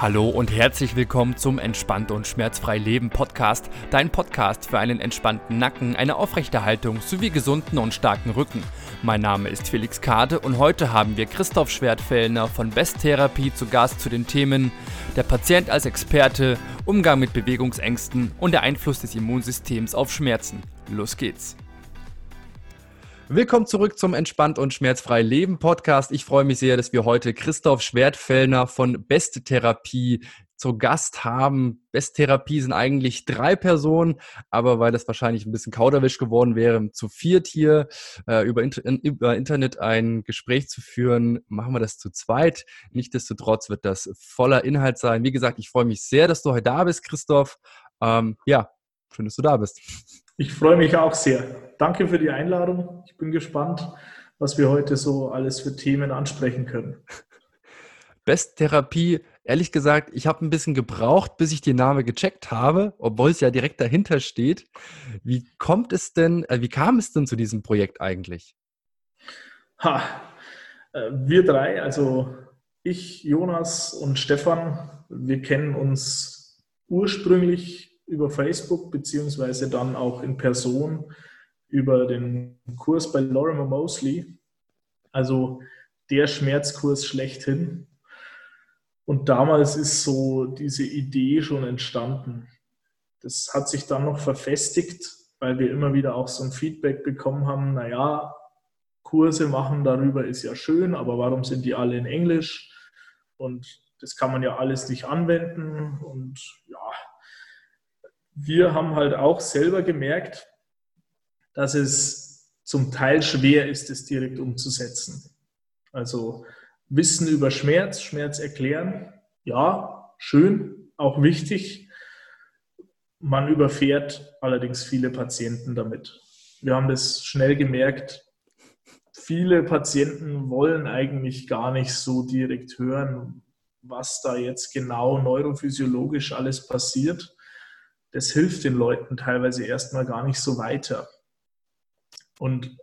Hallo und herzlich willkommen zum Entspannt und Schmerzfrei Leben Podcast, dein Podcast für einen entspannten Nacken, eine aufrechte Haltung sowie gesunden und starken Rücken. Mein Name ist Felix Kade und heute haben wir Christoph Schwertfellner von Best Therapie zu Gast zu den Themen der Patient als Experte, Umgang mit Bewegungsängsten und der Einfluss des Immunsystems auf Schmerzen. Los geht's! Willkommen zurück zum Entspannt und Schmerzfrei Leben Podcast. Ich freue mich sehr, dass wir heute Christoph Schwertfellner von Beste Therapie zu Gast haben. Beste Therapie sind eigentlich drei Personen, aber weil das wahrscheinlich ein bisschen kauderwisch geworden wäre, zu viert hier äh, über, Inter über Internet ein Gespräch zu führen, machen wir das zu zweit. Nichtsdestotrotz wird das voller Inhalt sein. Wie gesagt, ich freue mich sehr, dass du heute da bist, Christoph. Ähm, ja, schön, dass du da bist. Ich freue mich auch sehr. Danke für die Einladung. Ich bin gespannt, was wir heute so alles für Themen ansprechen können. Besttherapie, ehrlich gesagt, ich habe ein bisschen gebraucht, bis ich den Namen gecheckt habe, obwohl es ja direkt dahinter steht. Wie kommt es denn, äh, wie kam es denn zu diesem Projekt eigentlich? Ha, äh, wir drei, also ich, Jonas und Stefan, wir kennen uns ursprünglich über Facebook beziehungsweise dann auch in Person über den Kurs bei Lorimer Mosley, also der Schmerzkurs schlechthin. Und damals ist so diese Idee schon entstanden. Das hat sich dann noch verfestigt, weil wir immer wieder auch so ein Feedback bekommen haben, naja, Kurse machen darüber ist ja schön, aber warum sind die alle in Englisch? Und das kann man ja alles nicht anwenden. Und ja, wir haben halt auch selber gemerkt, dass es zum Teil schwer ist, es direkt umzusetzen. Also Wissen über Schmerz, Schmerz erklären, ja, schön, auch wichtig. Man überfährt allerdings viele Patienten damit. Wir haben das schnell gemerkt. Viele Patienten wollen eigentlich gar nicht so direkt hören, was da jetzt genau neurophysiologisch alles passiert das hilft den Leuten teilweise erstmal gar nicht so weiter. Und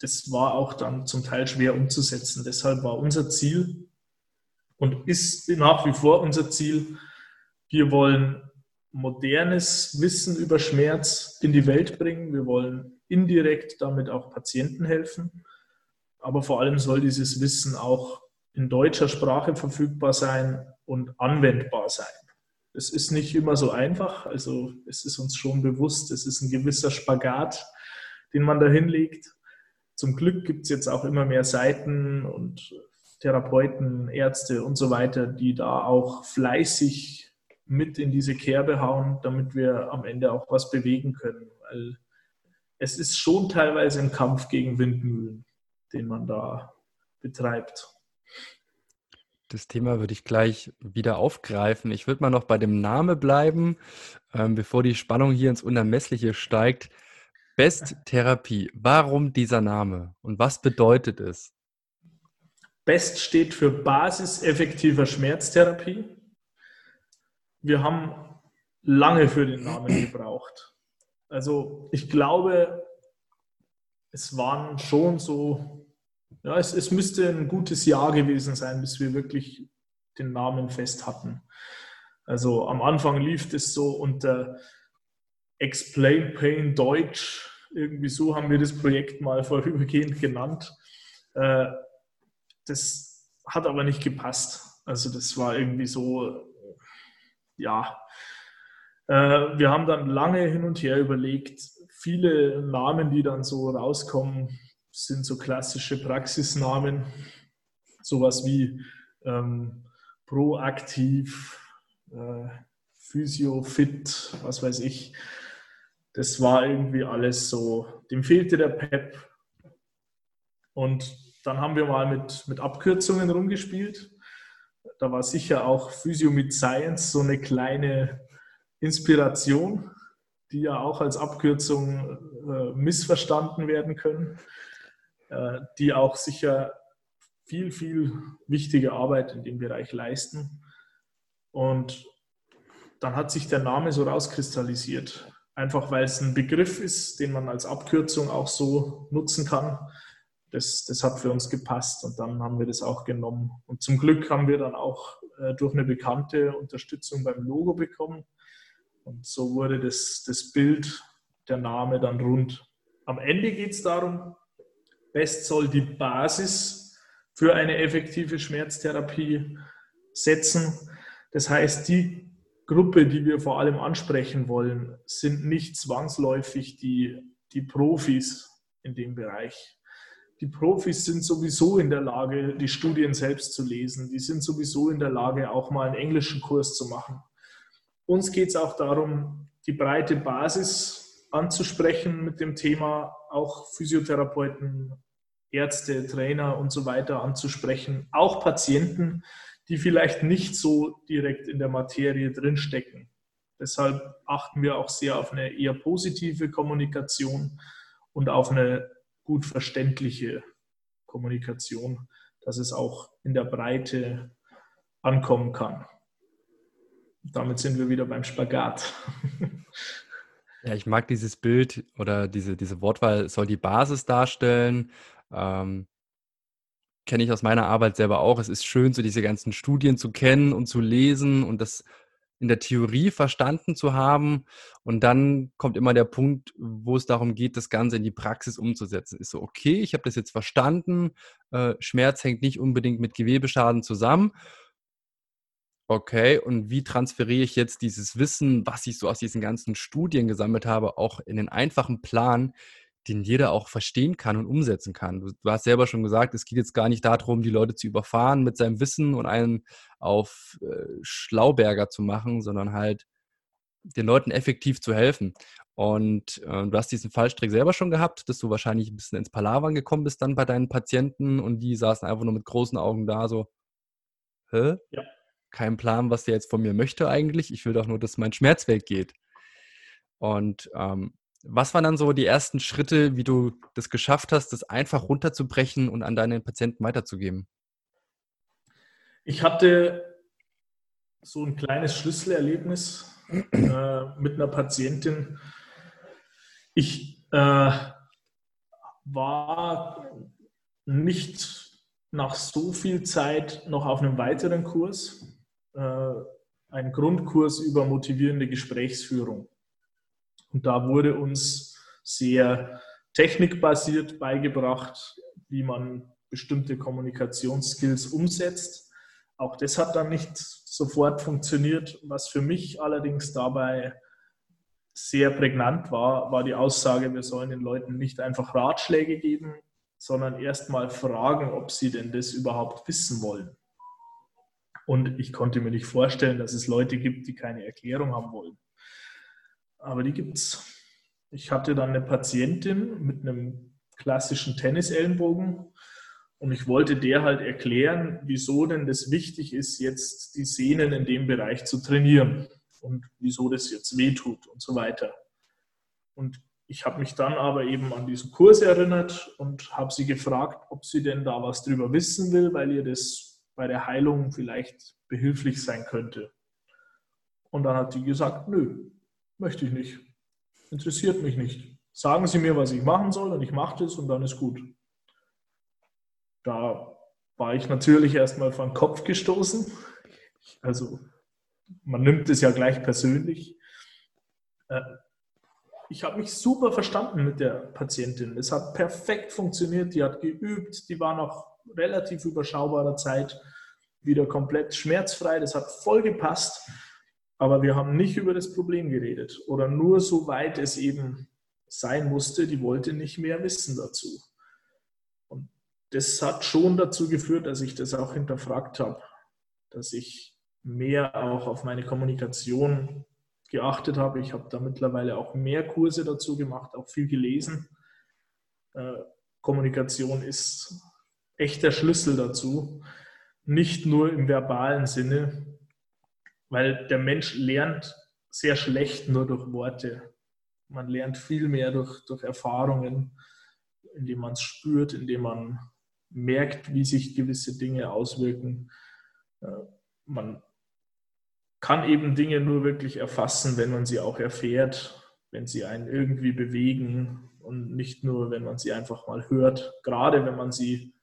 das war auch dann zum Teil schwer umzusetzen. Deshalb war unser Ziel und ist nach wie vor unser Ziel, wir wollen modernes Wissen über Schmerz in die Welt bringen. Wir wollen indirekt damit auch Patienten helfen. Aber vor allem soll dieses Wissen auch in deutscher Sprache verfügbar sein und anwendbar sein. Es ist nicht immer so einfach, also es ist uns schon bewusst, es ist ein gewisser Spagat, den man da hinlegt. Zum Glück gibt es jetzt auch immer mehr Seiten und Therapeuten, Ärzte und so weiter, die da auch fleißig mit in diese Kerbe hauen, damit wir am Ende auch was bewegen können. Weil es ist schon teilweise ein Kampf gegen Windmühlen, den man da betreibt. Das Thema würde ich gleich wieder aufgreifen. Ich würde mal noch bei dem Namen bleiben, ähm, bevor die Spannung hier ins Unermessliche steigt. Best Therapie. Warum dieser Name und was bedeutet es? Best steht für Basis effektiver Schmerztherapie. Wir haben lange für den Namen gebraucht. Also ich glaube, es waren schon so ja, es, es müsste ein gutes Jahr gewesen sein, bis wir wirklich den Namen fest hatten. Also am Anfang lief es so unter Explain Pain Deutsch. Irgendwie so haben wir das Projekt mal vorübergehend genannt. Äh, das hat aber nicht gepasst. Also das war irgendwie so, ja. Äh, wir haben dann lange hin und her überlegt. Viele Namen, die dann so rauskommen, sind so klassische Praxisnamen, sowas wie ähm, proaktiv, äh, Physiofit, was weiß ich. Das war irgendwie alles so, dem fehlte der Pep. Und dann haben wir mal mit, mit Abkürzungen rumgespielt. Da war sicher auch Physio mit Science so eine kleine Inspiration, die ja auch als Abkürzung äh, missverstanden werden können. Äh, die auch sicher viel, viel wichtige Arbeit in dem Bereich leisten. Und dann hat sich der Name so rauskristallisiert. Einfach weil es ein Begriff ist, den man als Abkürzung auch so nutzen kann. Das, das hat für uns gepasst und dann haben wir das auch genommen. Und zum Glück haben wir dann auch äh, durch eine Bekannte Unterstützung beim Logo bekommen. Und so wurde das, das Bild, der Name dann rund. Am Ende geht es darum, Best soll die Basis für eine effektive Schmerztherapie setzen. Das heißt, die Gruppe, die wir vor allem ansprechen wollen, sind nicht zwangsläufig die, die Profis in dem Bereich. Die Profis sind sowieso in der Lage, die Studien selbst zu lesen. Die sind sowieso in der Lage, auch mal einen englischen Kurs zu machen. Uns geht es auch darum, die breite Basis anzusprechen mit dem Thema, auch Physiotherapeuten, Ärzte, Trainer und so weiter anzusprechen, auch Patienten, die vielleicht nicht so direkt in der Materie drinstecken. Deshalb achten wir auch sehr auf eine eher positive Kommunikation und auf eine gut verständliche Kommunikation, dass es auch in der Breite ankommen kann. Damit sind wir wieder beim Spagat. Ja, ich mag dieses Bild oder diese, diese Wortwahl soll die Basis darstellen. Ähm, kenne ich aus meiner Arbeit selber auch. Es ist schön, so diese ganzen Studien zu kennen und zu lesen und das in der Theorie verstanden zu haben. Und dann kommt immer der Punkt, wo es darum geht, das Ganze in die Praxis umzusetzen. Ist so, okay, ich habe das jetzt verstanden. Äh, Schmerz hängt nicht unbedingt mit Gewebeschaden zusammen. Okay, und wie transferiere ich jetzt dieses Wissen, was ich so aus diesen ganzen Studien gesammelt habe, auch in den einfachen Plan, den jeder auch verstehen kann und umsetzen kann. Du, du, hast selber schon gesagt, es geht jetzt gar nicht darum, die Leute zu überfahren mit seinem Wissen und einen auf äh, Schlauberger zu machen, sondern halt den Leuten effektiv zu helfen. Und äh, du hast diesen Fallstrick selber schon gehabt, dass du wahrscheinlich ein bisschen ins Palavern gekommen bist dann bei deinen Patienten und die saßen einfach nur mit großen Augen da, so, hä? Ja. Kein Plan, was der jetzt von mir möchte eigentlich. Ich will doch nur, dass mein Schmerz weggeht. Und ähm, was waren dann so die ersten Schritte, wie du das geschafft hast, das einfach runterzubrechen und an deine Patienten weiterzugeben? Ich hatte so ein kleines Schlüsselerlebnis äh, mit einer Patientin. Ich äh, war nicht nach so viel Zeit noch auf einem weiteren Kurs, äh, ein Grundkurs über motivierende Gesprächsführung. Und da wurde uns sehr technikbasiert beigebracht, wie man bestimmte Kommunikationsskills umsetzt. Auch das hat dann nicht sofort funktioniert. Was für mich allerdings dabei sehr prägnant war, war die Aussage, wir sollen den Leuten nicht einfach Ratschläge geben, sondern erst mal fragen, ob sie denn das überhaupt wissen wollen. Und ich konnte mir nicht vorstellen, dass es Leute gibt, die keine Erklärung haben wollen aber die gibt es. Ich hatte dann eine Patientin mit einem klassischen Tennisellenbogen und ich wollte der halt erklären, wieso denn das wichtig ist, jetzt die Sehnen in dem Bereich zu trainieren und wieso das jetzt wehtut und so weiter. Und ich habe mich dann aber eben an diesen Kurs erinnert und habe sie gefragt, ob sie denn da was drüber wissen will, weil ihr das bei der Heilung vielleicht behilflich sein könnte. Und dann hat sie gesagt, nö, Möchte ich nicht. Interessiert mich nicht. Sagen Sie mir, was ich machen soll und ich mache das und dann ist gut. Da war ich natürlich erstmal vor den Kopf gestoßen. Also man nimmt es ja gleich persönlich. Äh, ich habe mich super verstanden mit der Patientin. Es hat perfekt funktioniert. Die hat geübt. Die war nach relativ überschaubarer Zeit wieder komplett schmerzfrei. Das hat voll gepasst. Aber wir haben nicht über das Problem geredet oder nur so weit es eben sein musste, die wollte nicht mehr wissen dazu. Und das hat schon dazu geführt, dass ich das auch hinterfragt habe, dass ich mehr auch auf meine Kommunikation geachtet habe. Ich habe da mittlerweile auch mehr Kurse dazu gemacht, auch viel gelesen. Äh, Kommunikation ist echt der Schlüssel dazu, nicht nur im verbalen Sinne, weil der Mensch lernt sehr schlecht nur durch Worte. Man lernt viel mehr durch, durch Erfahrungen, indem man es spürt, indem man merkt, wie sich gewisse Dinge auswirken. Äh, man kann eben Dinge nur wirklich erfassen, wenn man sie auch erfährt, wenn sie einen irgendwie bewegen und nicht nur, wenn man sie einfach mal hört. Gerade wenn man sie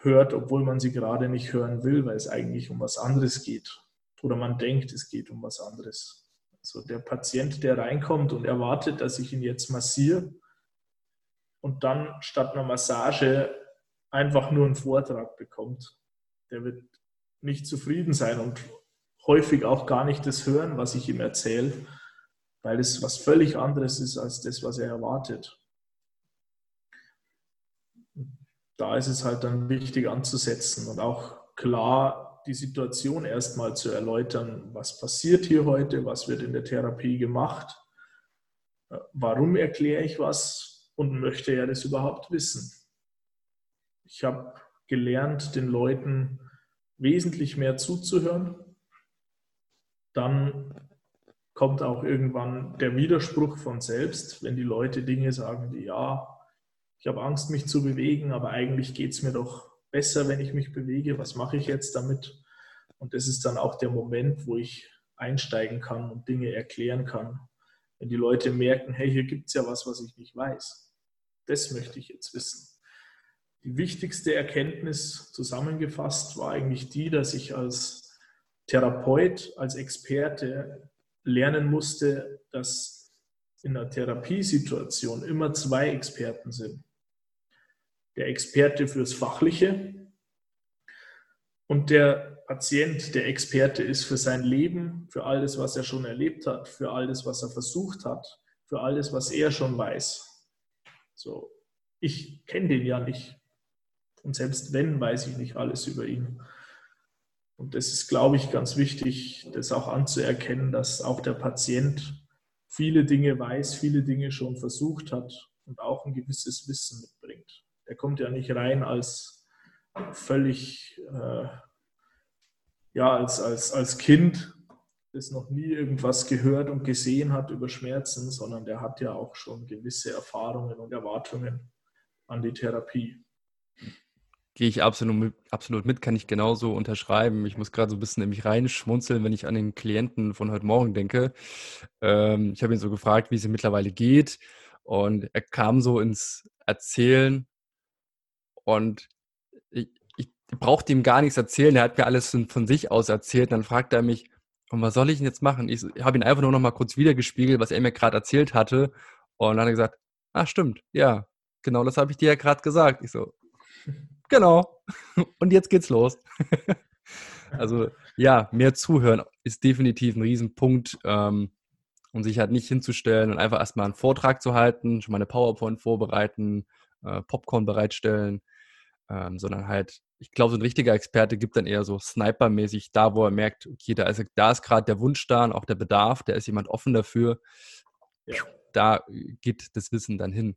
hört, obwohl man sie gerade nicht hören will, weil es eigentlich um was anderes geht. Oder man denkt, es geht um was anderes. Also der Patient, der reinkommt und erwartet, dass ich ihn jetzt massiere und dann statt einer Massage einfach nur einen Vortrag bekommt, der wird nicht zufrieden sein und häufig auch gar nicht das hören, was ich ihm erzähle, weil es was völlig anderes ist als das, was er erwartet. Da ist es halt dann wichtig anzusetzen und auch klar die Situation erstmal zu erläutern, was passiert hier heute, was wird in der Therapie gemacht, warum erkläre ich was und möchte er das überhaupt wissen. Ich habe gelernt, den Leuten wesentlich mehr zuzuhören. Dann kommt auch irgendwann der Widerspruch von selbst, wenn die Leute Dinge sagen, die ja, ich habe Angst, mich zu bewegen, aber eigentlich geht es mir doch besser, wenn ich mich bewege. Was mache ich jetzt damit? Und das ist dann auch der Moment, wo ich einsteigen kann und Dinge erklären kann. Wenn die Leute merken, hey, hier gibt es ja was, was ich nicht weiß. Das möchte ich jetzt wissen. Die wichtigste Erkenntnis zusammengefasst war eigentlich die, dass ich als Therapeut, als Experte lernen musste, dass in einer Therapiesituation immer zwei Experten sind. Der Experte fürs Fachliche und der Patient, der Experte ist für sein Leben, für alles, was er schon erlebt hat, für alles, was er versucht hat, für alles, was er schon weiß. So, ich kenne den ja nicht. Und selbst wenn, weiß ich nicht alles über ihn. Und das ist, glaube ich, ganz wichtig, das auch anzuerkennen, dass auch der Patient viele Dinge weiß, viele Dinge schon versucht hat und auch ein gewisses Wissen mitbringt. Er kommt ja nicht rein als völlig, äh, ja, als, als, als Kind, das noch nie irgendwas gehört und gesehen hat über Schmerzen, sondern der hat ja auch schon gewisse Erfahrungen und Erwartungen an die Therapie. Gehe ich absolut mit, absolut mit, kann ich genauso unterschreiben. Ich muss gerade so ein bisschen in mich reinschmunzeln, wenn ich an den Klienten von heute Morgen denke. Ähm, ich habe ihn so gefragt, wie es ihm mittlerweile geht. Und er kam so ins Erzählen und ich, ich brauchte ihm gar nichts erzählen. Er hat mir alles von, sich aus erzählt. Dann fragt er mich, und was soll ich denn jetzt machen? Ich habe ihn einfach nur noch mal kurz wiedergespiegelt, was er mir gerade erzählt hatte. Und dann hat er gesagt, ah, stimmt, ja, genau das habe ich dir ja gerade gesagt. Ich so, Genau. Und jetzt geht's los. also ja, mehr zuhören ist definitiv ein Riesenpunkt. Ähm, um sich halt nicht hinzustellen und einfach erstmal einen Vortrag zu halten, schon mal eine PowerPoint vorbereiten, äh, Popcorn bereitstellen, ähm, sondern halt, ich glaube, so ein richtiger Experte gibt dann eher so snipermäßig da, wo er merkt, okay, da ist, da ist gerade der Wunsch da und auch der Bedarf, da ist jemand offen dafür. Ja. Da geht das Wissen dann hin.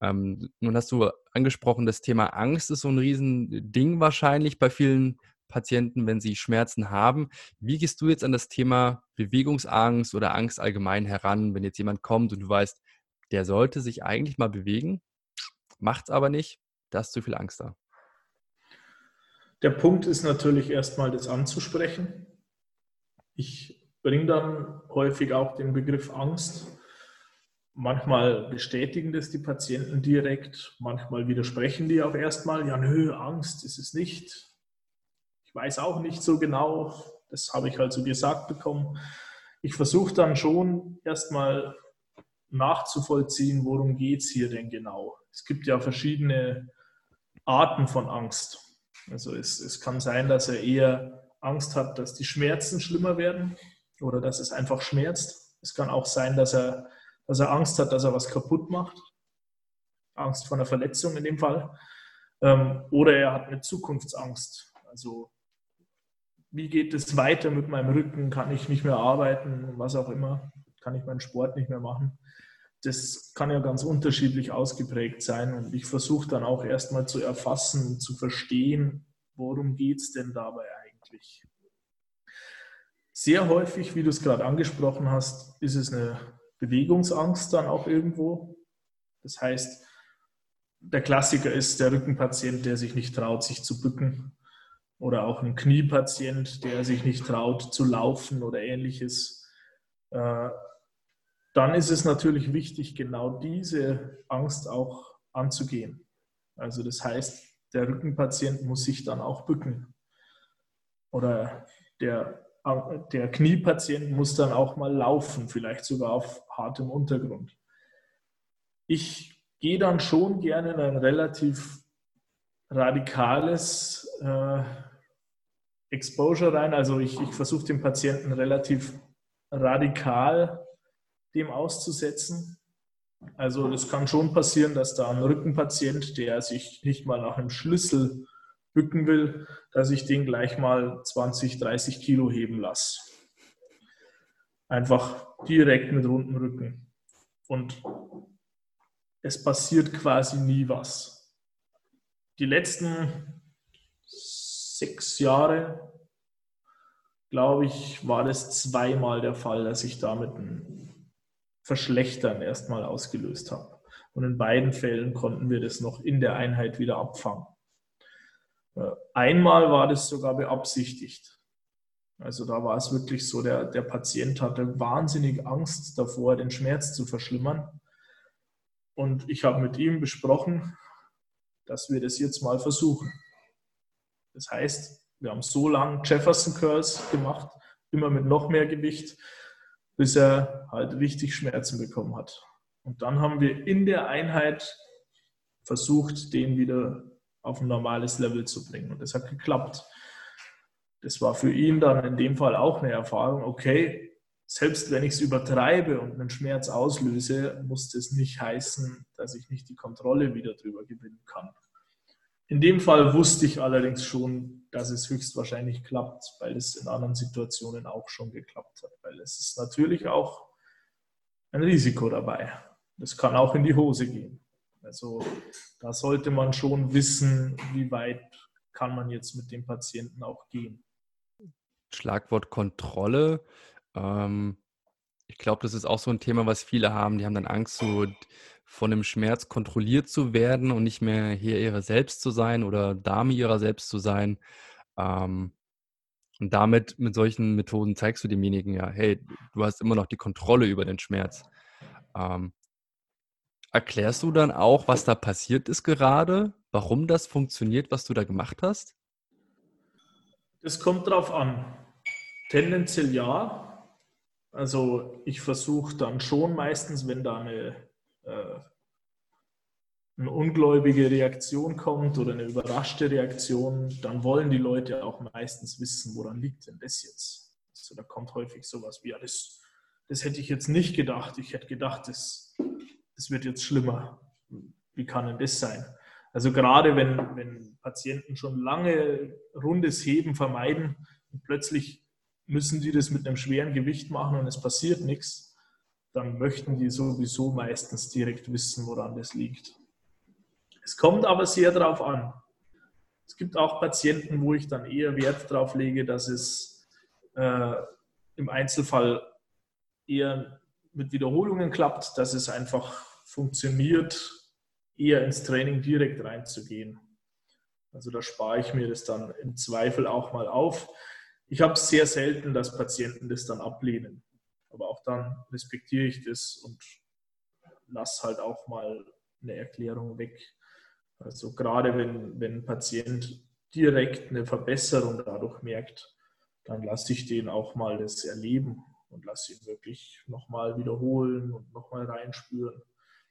Ähm, nun hast du angesprochen, das Thema Angst ist so ein Riesending wahrscheinlich bei vielen Patienten, wenn sie Schmerzen haben. Wie gehst du jetzt an das Thema Bewegungsangst oder Angst allgemein heran, wenn jetzt jemand kommt und du weißt, der sollte sich eigentlich mal bewegen, macht es aber nicht, da ist zu viel Angst da? Der Punkt ist natürlich erstmal das anzusprechen. Ich bringe dann häufig auch den Begriff Angst Manchmal bestätigen das die Patienten direkt, manchmal widersprechen die auch erstmal, ja, nö, Angst ist es nicht. Ich weiß auch nicht so genau, das habe ich halt so gesagt bekommen. Ich versuche dann schon erstmal nachzuvollziehen, worum geht es hier denn genau. Es gibt ja verschiedene Arten von Angst. Also es, es kann sein, dass er eher Angst hat, dass die Schmerzen schlimmer werden oder dass es einfach schmerzt. Es kann auch sein, dass er dass er Angst hat, dass er was kaputt macht. Angst vor einer Verletzung in dem Fall. Ähm, oder er hat eine Zukunftsangst. Also wie geht es weiter mit meinem Rücken? Kann ich nicht mehr arbeiten? Was auch immer. Kann ich meinen Sport nicht mehr machen? Das kann ja ganz unterschiedlich ausgeprägt sein. Und ich versuche dann auch erstmal zu erfassen, zu verstehen, worum geht es denn dabei eigentlich? Sehr häufig, wie du es gerade angesprochen hast, ist es eine Bewegungsangst dann auch irgendwo. Das heißt, der Klassiker ist der Rückenpatient, der sich nicht traut, sich zu bücken. Oder auch ein Kniepatient, der sich nicht traut, zu laufen oder ähnliches. Dann ist es natürlich wichtig, genau diese Angst auch anzugehen. Also das heißt, der Rückenpatient muss sich dann auch bücken. Oder der, der Kniepatient muss dann auch mal laufen, vielleicht sogar auf hartem Untergrund. Ich gehe dann schon gerne in ein relativ radikales äh, Exposure rein. Also ich, ich versuche den Patienten relativ radikal dem auszusetzen. Also es kann schon passieren, dass da ein Rückenpatient, der sich nicht mal nach einem Schlüssel bücken will, dass ich den gleich mal 20, 30 Kilo heben lasse. Einfach direkt mit runden Rücken. Und es passiert quasi nie was. Die letzten sechs Jahre, glaube ich, war das zweimal der Fall, dass ich damit ein Verschlechtern erstmal ausgelöst habe. Und in beiden Fällen konnten wir das noch in der Einheit wieder abfangen. Äh, einmal war das sogar beabsichtigt. Also da war es wirklich so, der, der Patient hatte wahnsinnig Angst davor, den Schmerz zu verschlimmern. Und ich habe mit ihm besprochen, dass wir das jetzt mal versuchen. Das heißt, wir haben so lange Jefferson Curls gemacht, immer mit noch mehr Gewicht, bis er halt richtig Schmerzen bekommen hat. Und dann haben wir in der Einheit versucht, den wieder auf ein normales Level zu bringen. Und das hat geklappt. Das war für ihn dann in dem Fall auch eine Erfahrung, okay, selbst wenn ich es übertreibe und einen Schmerz auslöse, muss das nicht heißen, dass ich nicht die Kontrolle wieder drüber gewinnen kann. In dem Fall wusste ich allerdings schon, dass es höchstwahrscheinlich klappt, weil es in anderen Situationen auch schon geklappt hat. Weil es ist natürlich auch ein Risiko dabei. Das kann auch in die Hose gehen. Also da sollte man schon wissen, wie weit kann man jetzt mit dem Patienten auch gehen. Schlagwort Kontrolle. Ähm, ich glaube, das ist auch so ein Thema, was viele haben. Die haben dann Angst, so von dem Schmerz kontrolliert zu werden und nicht mehr hier ihre selbst zu sein oder Dame ihrer selbst zu sein. Ähm, und damit mit solchen Methoden zeigst du demjenigen ja, hey, du hast immer noch die Kontrolle über den Schmerz. Ähm, erklärst du dann auch, was da passiert ist gerade, warum das funktioniert, was du da gemacht hast? Es kommt drauf an. Tendenziell ja. Also ich versuche dann schon meistens, wenn da eine eine ungläubige Reaktion kommt oder eine überraschte Reaktion, dann wollen die Leute auch meistens wissen, woran liegt denn das jetzt. Also da kommt häufig sowas wie, ja, das, das hätte ich jetzt nicht gedacht. Ich hätte gedacht, das, das wird jetzt schlimmer. Wie kann denn das sein? Also gerade wenn, wenn Patienten schon lange rundes Heben vermeiden und plötzlich müssen die das mit einem schweren Gewicht machen und es passiert nichts, dann möchten die sowieso meistens direkt wissen, woran das liegt. Es kommt aber sehr darauf an. Es gibt auch Patienten, wo ich dann eher Wert darauf lege, dass es äh, im Einzelfall eher mit Wiederholungen klappt, dass es einfach funktioniert, eher ins Training direkt reinzugehen. Also da spare ich mir das dann im Zweifel auch mal auf. Ich habe sehr selten, dass Patienten das dann ablehnen. Aber auch dann respektiere ich das und lasse halt auch mal eine Erklärung weg. Also gerade wenn, wenn ein Patient direkt eine Verbesserung dadurch merkt, dann lasse ich den auch mal das erleben und lasse ihn wirklich nochmal wiederholen und nochmal reinspüren.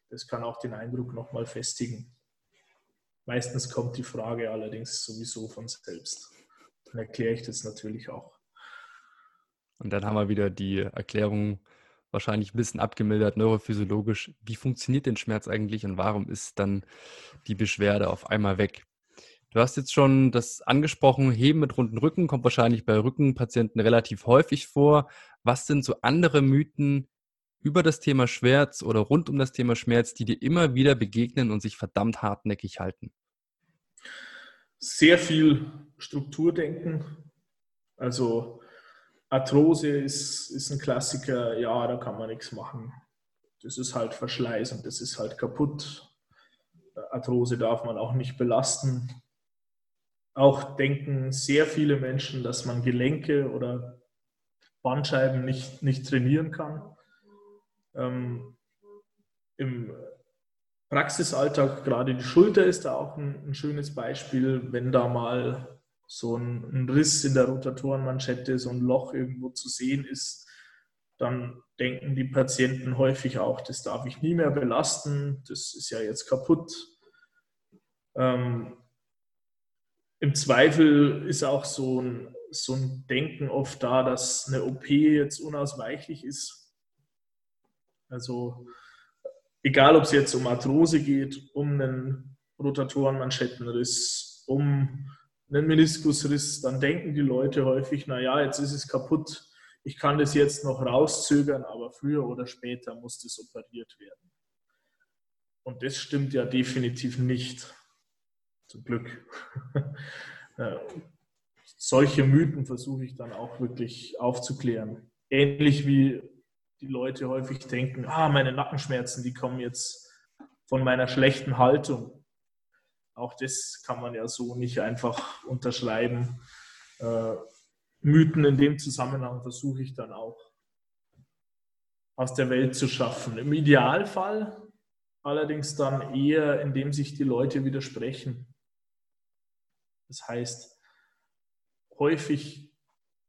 Das kann auch den Eindruck nochmal festigen. Meistens kommt die Frage allerdings sowieso von selbst. Dann erkläre ich das natürlich auch. Und dann haben wir wieder die Erklärung wahrscheinlich ein bisschen abgemildert, neurophysiologisch. Wie funktioniert denn Schmerz eigentlich und warum ist dann die Beschwerde auf einmal weg? Du hast jetzt schon das angesprochen, Heben mit runden Rücken kommt wahrscheinlich bei Rückenpatienten relativ häufig vor. Was sind so andere Mythen über das Thema Schmerz oder rund um das Thema Schmerz, die dir immer wieder begegnen und sich verdammt hartnäckig halten? Sehr viel Strukturdenken. Also Arthrose ist, ist ein Klassiker, ja, da kann man nichts machen. Das ist halt Verschleiß und das ist halt kaputt. Arthrose darf man auch nicht belasten. Auch denken sehr viele Menschen, dass man Gelenke oder Bandscheiben nicht, nicht trainieren kann. Ähm, im, Praxisalltag, gerade die Schulter ist da auch ein, ein schönes Beispiel, wenn da mal so ein, ein, Riss in der Rotatorenmanschette, so ein Loch irgendwo zu sehen ist, dann denken die Patienten häufig auch, das darf ich nie mehr belasten, das ist ja jetzt kaputt. Ähm, Im Zweifel ist auch so ein, so ein Denken oft da, dass eine OP jetzt unausweichlich ist. Also egal, ob es jetzt um Arthrose geht, um einen Rotatorenmanschettenriss, um einen Meniskusriss, dann denken die Leute häufig, naja, jetzt ist es kaputt, ich kann das jetzt noch rauszögern, aber früher oder später muss das operiert werden. Und das stimmt ja definitiv nicht. Zum Glück. Solche Mythen versuche ich dann auch wirklich aufzuklären. Ähnlich wie die Leute häufig denken, ah, meine Nackenschmerzen, die kommen jetzt von meiner schlechten Haltung. Auch das kann man ja so nicht einfach unterschreiben. Äh, Mythen in dem Zusammenhang versuche ich dann auch aus der Welt zu schaffen. Im Idealfall allerdings dann eher, indem sich die Leute widersprechen. Das heißt, häufig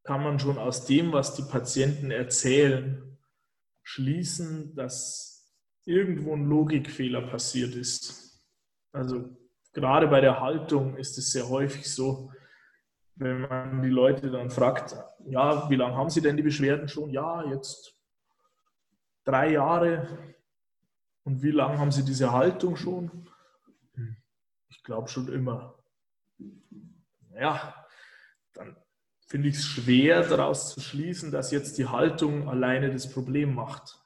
kann man schon aus dem, was die Patienten erzählen, schließen, dass irgendwo ein Logikfehler passiert ist. Also gerade bei der Haltung ist es sehr häufig so, wenn man die Leute dann fragt, ja, wie lange haben Sie denn die Beschwerden schon? Ja, jetzt drei Jahre. Und wie lange haben Sie diese Haltung schon? Ich glaube schon immer. Ja, dann finde ich es schwer daraus zu schließen, dass jetzt die Haltung alleine das Problem macht.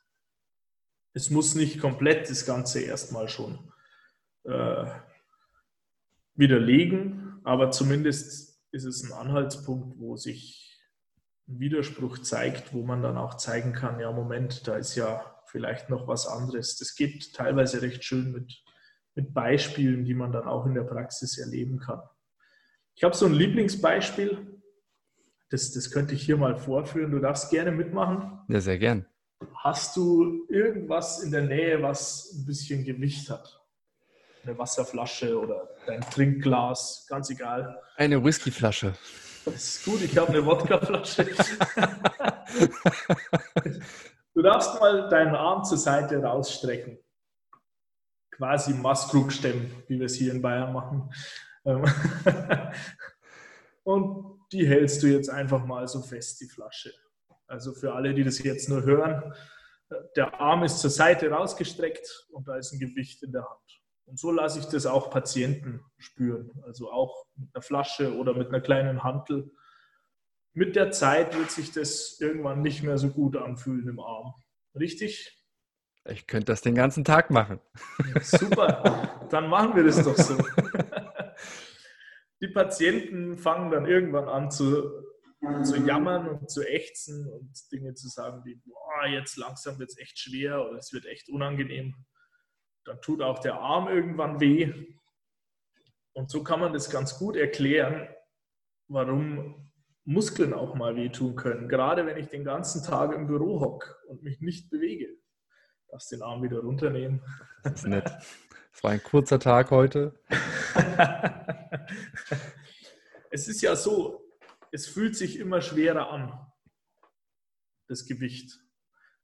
Es muss nicht komplett das Ganze erstmal schon äh, widerlegen, aber zumindest ist es ein Anhaltspunkt, wo sich ein Widerspruch zeigt, wo man dann auch zeigen kann, ja, Moment, da ist ja vielleicht noch was anderes. Das geht teilweise recht schön mit, mit Beispielen, die man dann auch in der Praxis erleben kann. Ich habe so ein Lieblingsbeispiel, das, das könnte ich hier mal vorführen. Du darfst gerne mitmachen. Ja, sehr gern. Hast du irgendwas in der Nähe, was ein bisschen Gewicht hat? Eine Wasserflasche oder dein Trinkglas, ganz egal. Eine Whiskyflasche. Das ist gut, ich habe eine Wodkaflasche. du darfst mal deinen Arm zur Seite rausstrecken. Quasi Maskrug stemmen, wie wir es hier in Bayern machen. Ähm, und die hältst du jetzt einfach mal so fest, die Flasche. Also für alle, die das jetzt nur hören, der Arm ist zur Seite rausgestreckt und da ist ein Gewicht in der Hand. Und so lasse ich das auch Patienten spüren. Also auch mit einer Flasche oder mit einer kleinen Hantel. Mit der Zeit wird sich das irgendwann nicht mehr so gut anfühlen im Arm. Richtig? Ich könnte das den ganzen Tag machen. Super, dann machen wir das doch so. die Patienten fangen dann irgendwann an zu, zu jammern und zu ächzen und Dinge zu sagen wie, boah, jetzt langsam wird es echt schwer oder es wird echt unangenehm. Dann tut auch der Arm irgendwann weh. Und so kann man das ganz gut erklären, warum Muskeln auch mal wehtun können. Gerade wenn ich den ganzen Tag im Büro hocke und mich nicht bewege. Darfst den Arm wieder runternehmen. Das ist nett. Es war ein kurzer Tag heute. es ist ja so, es fühlt sich immer schwerer an, das Gewicht.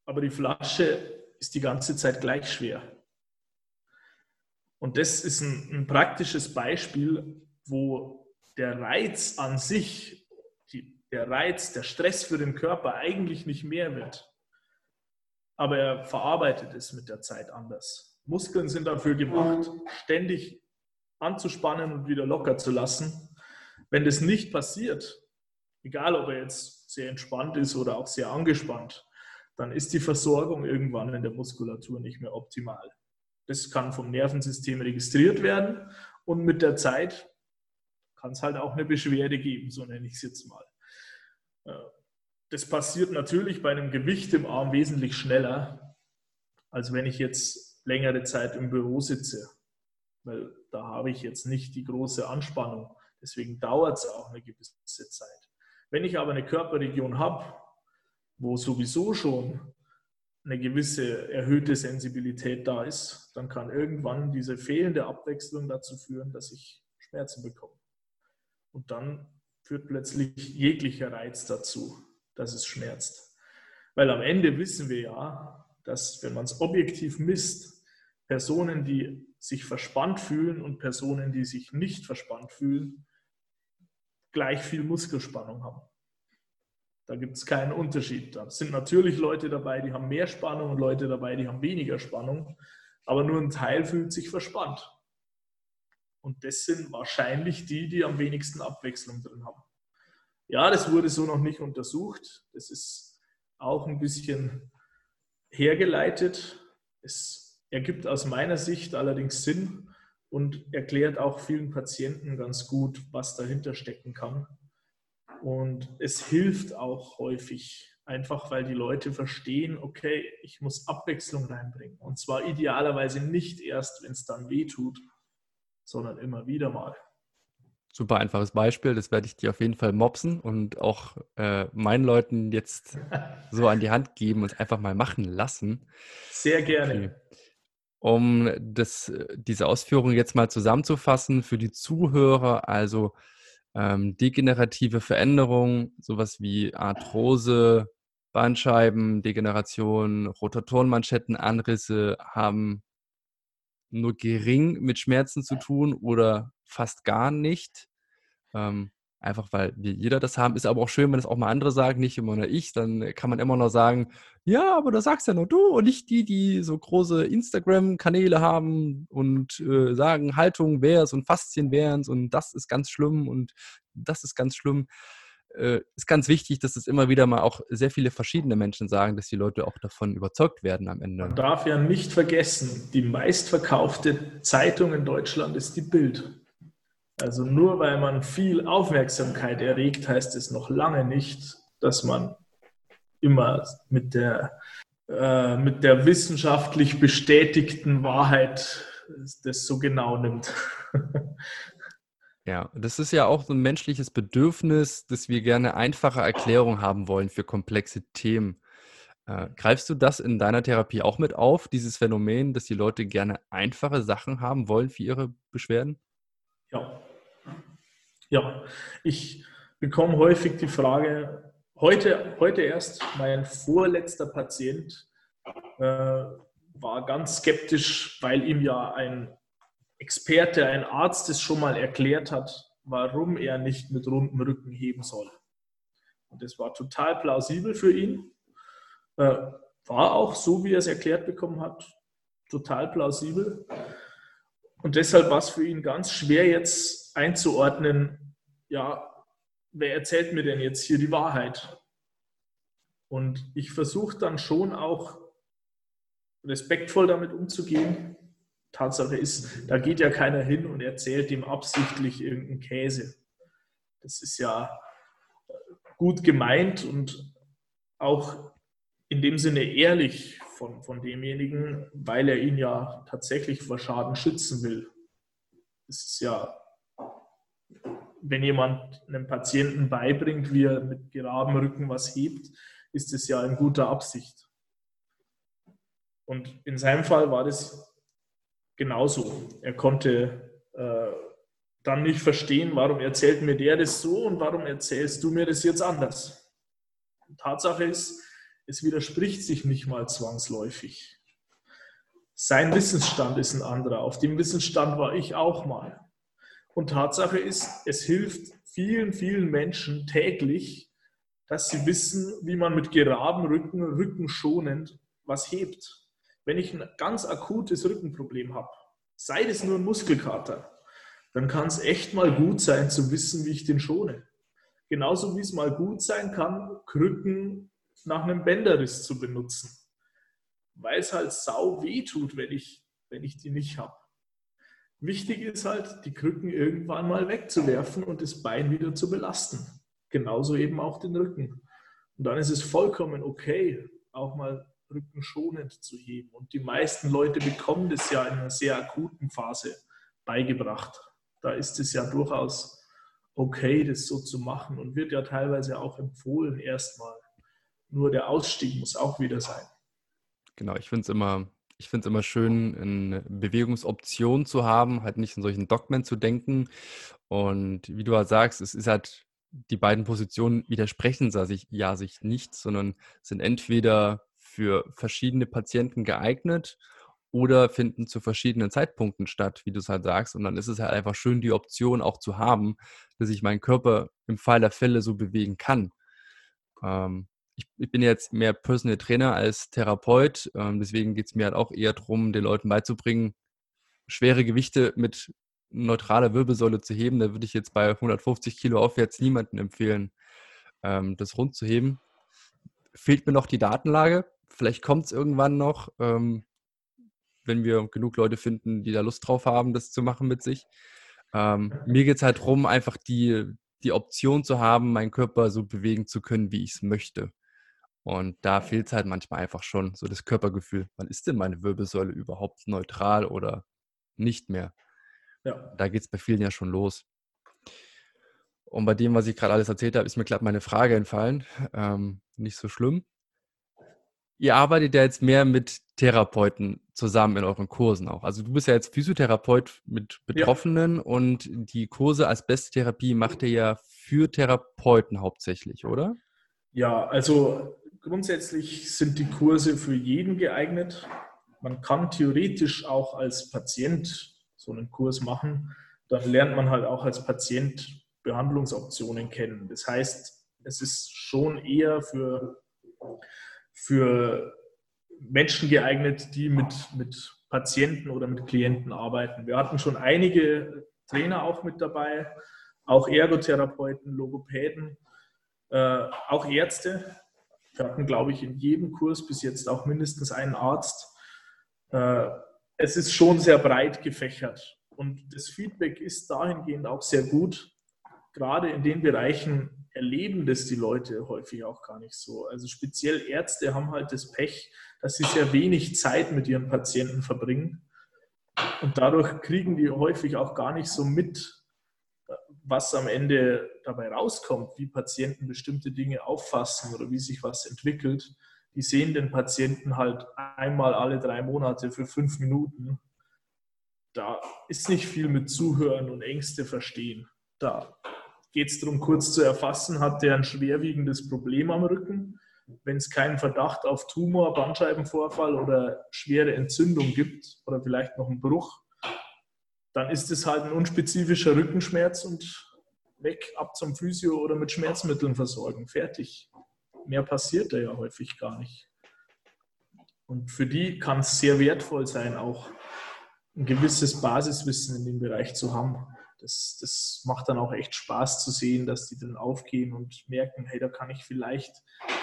Aber die Flasche ist die ganze Zeit gleich schwer. Und das ist ein, ein praktisches Beispiel, wo der Reiz an sich, die, der Reiz, der Stress für den Körper eigentlich nicht mehr wird. Aber er verarbeitet es mit der Zeit anders. Muskeln sind dafür gemacht, ständig anzuspannen und wieder locker zu lassen. Wenn das nicht passiert, egal ob er jetzt sehr entspannt ist oder auch sehr angespannt, dann ist die Versorgung irgendwann in der Muskulatur nicht mehr optimal. Das kann vom Nervensystem registriert werden und mit der Zeit kann es halt auch eine Beschwerde geben, so nenne ich es jetzt mal. Äh, das passiert natürlich bei einem Gewicht im Arm wesentlich schneller, als wenn ich jetzt längere Zeit im Büro sitze, weil da habe ich jetzt nicht die große Anspannung. Deswegen dauert es auch eine gewisse Zeit. Wenn ich aber eine Körperregion habe, wo sowieso schon eine gewisse erhöhte Sensibilität da ist, dann kann irgendwann diese fehlende Abwechslung dazu führen, dass ich Schmerzen bekomme. Und dann führt plötzlich jeglicher Reiz dazu, dass es schmerzt. Weil am Ende wissen wir ja, dass wenn man es objektiv misst, Personen, die sich verspannt fühlen und Personen, die sich nicht verspannt fühlen, gleich viel Muskelspannung haben. Da gibt es keinen Unterschied. Da sind natürlich Leute dabei, die haben mehr Spannung und Leute dabei, die haben weniger Spannung. Aber nur ein Teil fühlt sich verspannt. Und das sind wahrscheinlich die, die am wenigsten Abwechslung drin haben. Ja, das wurde so noch nicht untersucht. Das ist auch ein bisschen hergeleitet. Es ergibt aus meiner Sicht allerdings Sinn und erklärt auch vielen Patienten ganz gut, was dahinter stecken kann. Und es hilft auch häufig, einfach weil die Leute verstehen, okay, ich muss Abwechslung reinbringen. Und zwar idealerweise nicht erst, wenn es dann weh tut, sondern immer wieder mal. Super einfaches Beispiel, das werde ich dir auf jeden Fall mopsen und auch äh, meinen Leuten jetzt so an die Hand geben und einfach mal machen lassen. Sehr gerne. Okay. Um das, diese Ausführungen jetzt mal zusammenzufassen für die Zuhörer, also ähm, degenerative Veränderungen, sowas wie Arthrose, Bandscheiben, Degeneration, Rotatorenmanschetten, Anrisse haben nur gering mit Schmerzen zu tun oder fast gar nicht. Ähm, Einfach weil wir jeder das haben. Ist aber auch schön, wenn es auch mal andere sagen, nicht immer nur ich. Dann kann man immer noch sagen, ja, aber das sagst ja nur du und nicht die, die so große Instagram-Kanäle haben und äh, sagen, Haltung wär's und Faszien wären's und das ist ganz schlimm und das ist ganz schlimm. Äh, ist ganz wichtig, dass es immer wieder mal auch sehr viele verschiedene Menschen sagen, dass die Leute auch davon überzeugt werden am Ende. Man darf ja nicht vergessen, die meistverkaufte Zeitung in Deutschland ist die Bild. Also nur weil man viel Aufmerksamkeit erregt, heißt es noch lange nicht, dass man immer mit der, äh, mit der wissenschaftlich bestätigten Wahrheit das so genau nimmt. Ja, das ist ja auch so ein menschliches Bedürfnis, dass wir gerne einfache Erklärungen haben wollen für komplexe Themen. Äh, greifst du das in deiner Therapie auch mit auf, dieses Phänomen, dass die Leute gerne einfache Sachen haben wollen für ihre Beschwerden? Ja, ja, ich bekomme häufig die Frage, heute, heute erst mein vorletzter Patient äh, war ganz skeptisch, weil ihm ja ein Experte, ein Arzt es schon mal erklärt hat, warum er nicht mit rundem Rücken heben soll. Und das war total plausibel für ihn. Äh, war auch so, wie er es erklärt bekommen hat, total plausibel. Und deshalb war es für ihn ganz schwer jetzt einzuordnen, ja, wer erzählt mir denn jetzt hier die Wahrheit? Und ich versuche dann schon auch respektvoll damit umzugehen. Tatsache ist, da geht ja keiner hin und erzählt ihm absichtlich irgendeinen Käse. Das ist ja gut gemeint und auch in dem Sinne ehrlich von, von demjenigen, weil er ihn ja tatsächlich vor Schaden schützen will. Es ist ja, wenn jemand einem Patienten beibringt, wie er mit geradem Rücken was hebt, ist es ja in guter Absicht. Und in seinem Fall war das genauso. Er konnte äh, dann nicht verstehen, warum erzählt mir der das so und warum erzählst du mir das jetzt anders. Tatsache ist, es widerspricht sich nicht mal zwangsläufig. Sein Wissensstand ist ein anderer. Auf dem Wissensstand war ich auch mal. Und Tatsache ist, es hilft vielen, vielen Menschen täglich, dass sie wissen, wie man mit geradem Rücken, rückenschonend was hebt. Wenn ich ein ganz akutes Rückenproblem habe, sei es nur ein Muskelkater, dann kann es echt mal gut sein zu wissen, wie ich den schone. Genauso wie es mal gut sein kann, Krücken nach einem Bänderriss zu benutzen. Weil es halt sau weh tut, wenn ich, wenn ich die nicht habe. Wichtig ist halt, die Krücken irgendwann mal wegzuwerfen und das Bein wieder zu belasten. Genauso eben auch den Rücken. Und dann ist es vollkommen okay, auch mal rückenschonend zu heben. Und die meisten Leute bekommen das ja in einer sehr akuten Phase beigebracht. Da ist es ja durchaus okay, das so zu machen und wird ja teilweise auch empfohlen, erstmal nur der Ausstieg muss auch wieder sein. Genau, ich finde es immer, immer schön, eine Bewegungsoption zu haben, halt nicht in solchen Dogmen zu denken. Und wie du halt sagst, es ist halt, die beiden Positionen widersprechen sich ja sich nicht, sondern sind entweder für verschiedene Patienten geeignet oder finden zu verschiedenen Zeitpunkten statt, wie du es halt sagst. Und dann ist es halt einfach schön, die Option auch zu haben, dass ich meinen Körper im Fall der Fälle so bewegen kann. Ähm, ich, ich, bin jetzt mehr Personal Trainer als Therapeut, ähm, deswegen geht es mir halt auch eher darum, den Leuten beizubringen, schwere Gewichte mit neutraler Wirbelsäule zu heben. Da würde ich jetzt bei 150 Kilo aufwärts niemandem empfehlen, ähm, das rund zu heben. Fehlt mir noch die Datenlage. Vielleicht kommt es irgendwann noch. Ähm, wenn wir genug Leute finden, die da Lust drauf haben, das zu machen mit sich. Ähm, mir geht es halt darum, einfach die, die Option zu haben, meinen Körper so bewegen zu können, wie ich es möchte. Und da fehlt es halt manchmal einfach schon, so das Körpergefühl. Wann ist denn meine Wirbelsäule überhaupt neutral oder nicht mehr? Ja. Da geht es bei vielen ja schon los. Und bei dem, was ich gerade alles erzählt habe, ist mir gerade meine Frage entfallen. Ähm, nicht so schlimm. Ihr arbeitet ja jetzt mehr mit Therapeuten zusammen in euren Kursen auch. Also du bist ja jetzt Physiotherapeut mit Betroffenen ja. und die Kurse als Besttherapie macht ihr ja für Therapeuten hauptsächlich, oder? Ja, also grundsätzlich sind die Kurse für jeden geeignet. Man kann theoretisch auch als Patient so einen Kurs machen. Dann lernt man halt auch als Patient Behandlungsoptionen kennen. Das heißt, es ist schon eher für für Menschen geeignet, die mit, mit Patienten oder mit Klienten arbeiten. Wir hatten schon einige Trainer auch mit dabei, auch Ergotherapeuten, Logopäden, äh, auch Ärzte. Wir hatten, glaube ich, in jedem Kurs bis jetzt auch mindestens einen Arzt. Äh, es ist schon sehr breit gefächert und das Feedback ist dahingehend auch sehr gut, gerade in den Bereichen, erleben das die Leute häufig auch gar nicht so. Also speziell Ärzte haben halt das Pech, dass sie sehr wenig Zeit mit ihren Patienten verbringen. Und dadurch kriegen die häufig auch gar nicht so mit, was am Ende dabei rauskommt, wie Patienten bestimmte Dinge auffassen oder wie sich was entwickelt. Die sehen den Patienten halt einmal alle drei Monate für fünf Minuten. Da ist nicht viel mit Zuhören und Ängste verstehen. Da geht es darum, kurz zu erfassen, hat der ein schwerwiegendes Problem am Rücken. Wenn es keinen Verdacht auf Tumor, Bandscheibenvorfall oder schwere Entzündung gibt oder vielleicht noch einen Bruch, dann ist es halt ein unspezifischer Rückenschmerz und weg ab zum Physio oder mit Schmerzmitteln versorgen. Fertig. Mehr passiert da ja häufig gar nicht. Und für die kann es sehr wertvoll sein, auch ein gewisses Basiswissen in dem Bereich zu haben das, das macht dann auch echt Spaß zu sehen, dass die dann aufgehen und merken, hey, da kann ich vielleicht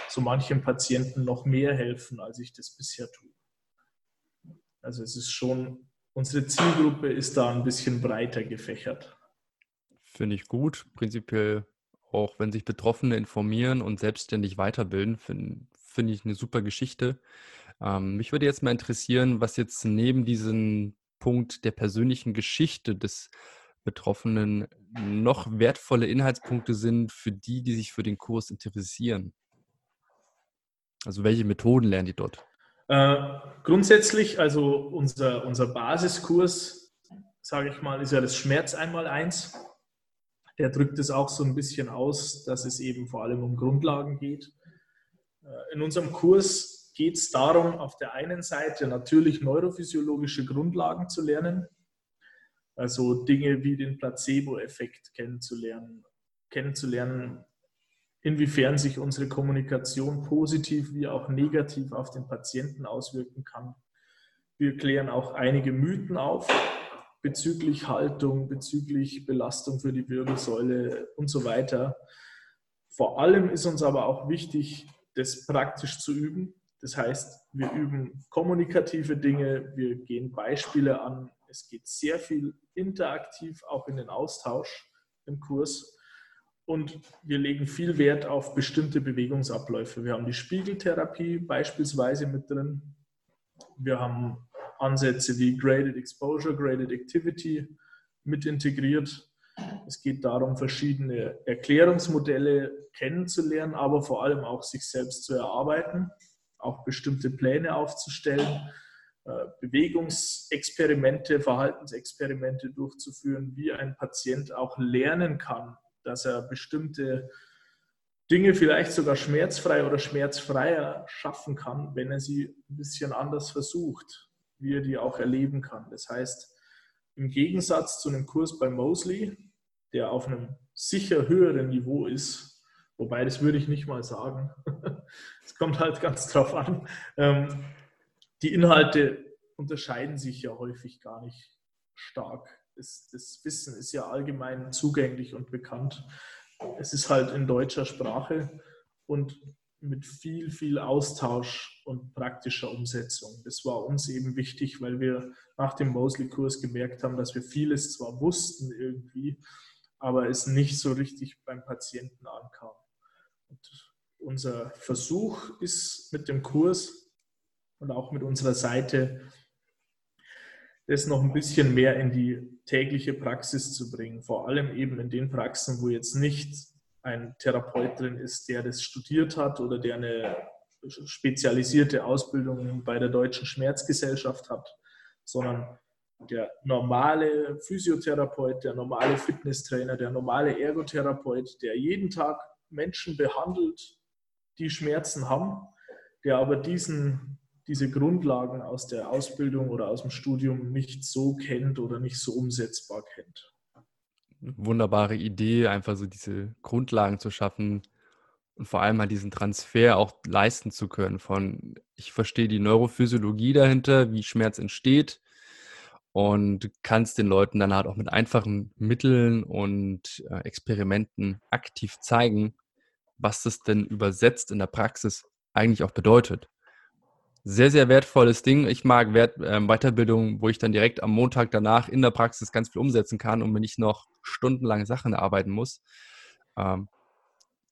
so manchen Patienten noch mehr helfen, als ich das bisher tue. Also es ist schon, unsere Zielgruppe ist da ein bisschen breiter gefächert. Finde ich gut. Prinzipiell auch, wenn sich Betroffene informieren und selbstständig weiterbilden, finde find ich eine super Geschichte. Ähm, mich würde jetzt mal interessieren, was jetzt neben diesem Punkt der persönlichen Geschichte des Betroffenen noch wertvolle Inhaltspunkte sind für die, die sich für den Kurs interessieren? Also welche Methoden lernen die dort? Äh, grundsätzlich, also unser, unser Basiskurs, sage ich mal, ist ja das Schmerz einmal eins. Der drückt es auch so ein bisschen aus, dass es eben vor allem um Grundlagen geht. Äh, in unserem Kurs geht es darum, auf der einen Seite natürlich neurophysiologische Grundlagen zu lernen, also Dinge wie den Placebo-Effekt kennenzulernen, kennenzulernen, inwiefern sich unsere Kommunikation positiv wie auch negativ auf den Patienten auswirken kann. Wir klären auch einige Mythen auf bezüglich Haltung, bezüglich Belastung für die Wirbelsäule und so weiter. Vor allem ist uns aber auch wichtig, das praktisch zu üben. Das heißt, wir üben kommunikative Dinge, wir gehen Beispiele an, es geht sehr viel interaktiv auch in den Austausch im Kurs. Und wir legen viel Wert auf bestimmte Bewegungsabläufe. Wir haben die Spiegeltherapie beispielsweise mit drin. Wir haben Ansätze wie Graded Exposure, Graded Activity mit integriert. Es geht darum, verschiedene Erklärungsmodelle kennenzulernen, aber vor allem auch sich selbst zu erarbeiten. auch bestimmte Pläne aufzustellen, äh, Bewegungsexperimente, Verhaltensexperimente durchzuführen, wie ein Patient auch lernen kann, dass er bestimmte Dinge vielleicht sogar schmerzfrei oder schmerzfreier schaffen kann, wenn er sie ein bisschen anders versucht, wie er die auch erleben kann. Das heißt, im Gegensatz zu einem Kurs bei Mosley, der auf einem sicher höheren Niveau ist, wobei das würde ich nicht mal sagen, es kommt halt ganz drauf an, ähm, die Inhalte unterscheiden sich ja häufig gar nicht stark. Das, das Wissen ist ja allgemein zugänglich und bekannt. Es ist halt in deutscher Sprache und mit viel, viel Austausch und praktischer Umsetzung. Das war uns eben wichtig, weil wir nach dem Mosley-Kurs gemerkt haben, dass wir vieles zwar wussten irgendwie, aber es nicht so richtig beim Patienten ankam. Und unser Versuch ist mit dem Kurs und auch mit unserer Seite, das noch ein bisschen mehr in die tägliche Praxis zu bringen. Vor allem eben in den Praxen, wo jetzt nicht ein Therapeut drin ist, der das studiert hat oder der eine spezialisierte Ausbildung bei der Deutschen Schmerzgesellschaft hat, sondern der normale Physiotherapeut, der normale Fitnesstrainer, der normale Ergotherapeut, der jeden Tag Menschen behandelt, die Schmerzen haben, der aber diesen diese Grundlagen aus der Ausbildung oder aus dem Studium nicht so kennt oder nicht so umsetzbar kennt. Wunderbare Idee, einfach so diese Grundlagen zu schaffen und vor allem mal diesen Transfer auch leisten zu können von, ich verstehe die Neurophysiologie dahinter, wie Schmerz entsteht und kannst den Leuten dann halt auch mit einfachen Mitteln und äh, Experimenten aktiv zeigen, was das denn übersetzt in der Praxis eigentlich auch bedeutet sehr, sehr wertvolles Ding. Ich mag Wert, äh, Weiterbildung, wo ich dann direkt am Montag danach in der Praxis ganz viel umsetzen kann und mir nicht noch stundenlang Sachen erarbeiten muss. Ähm,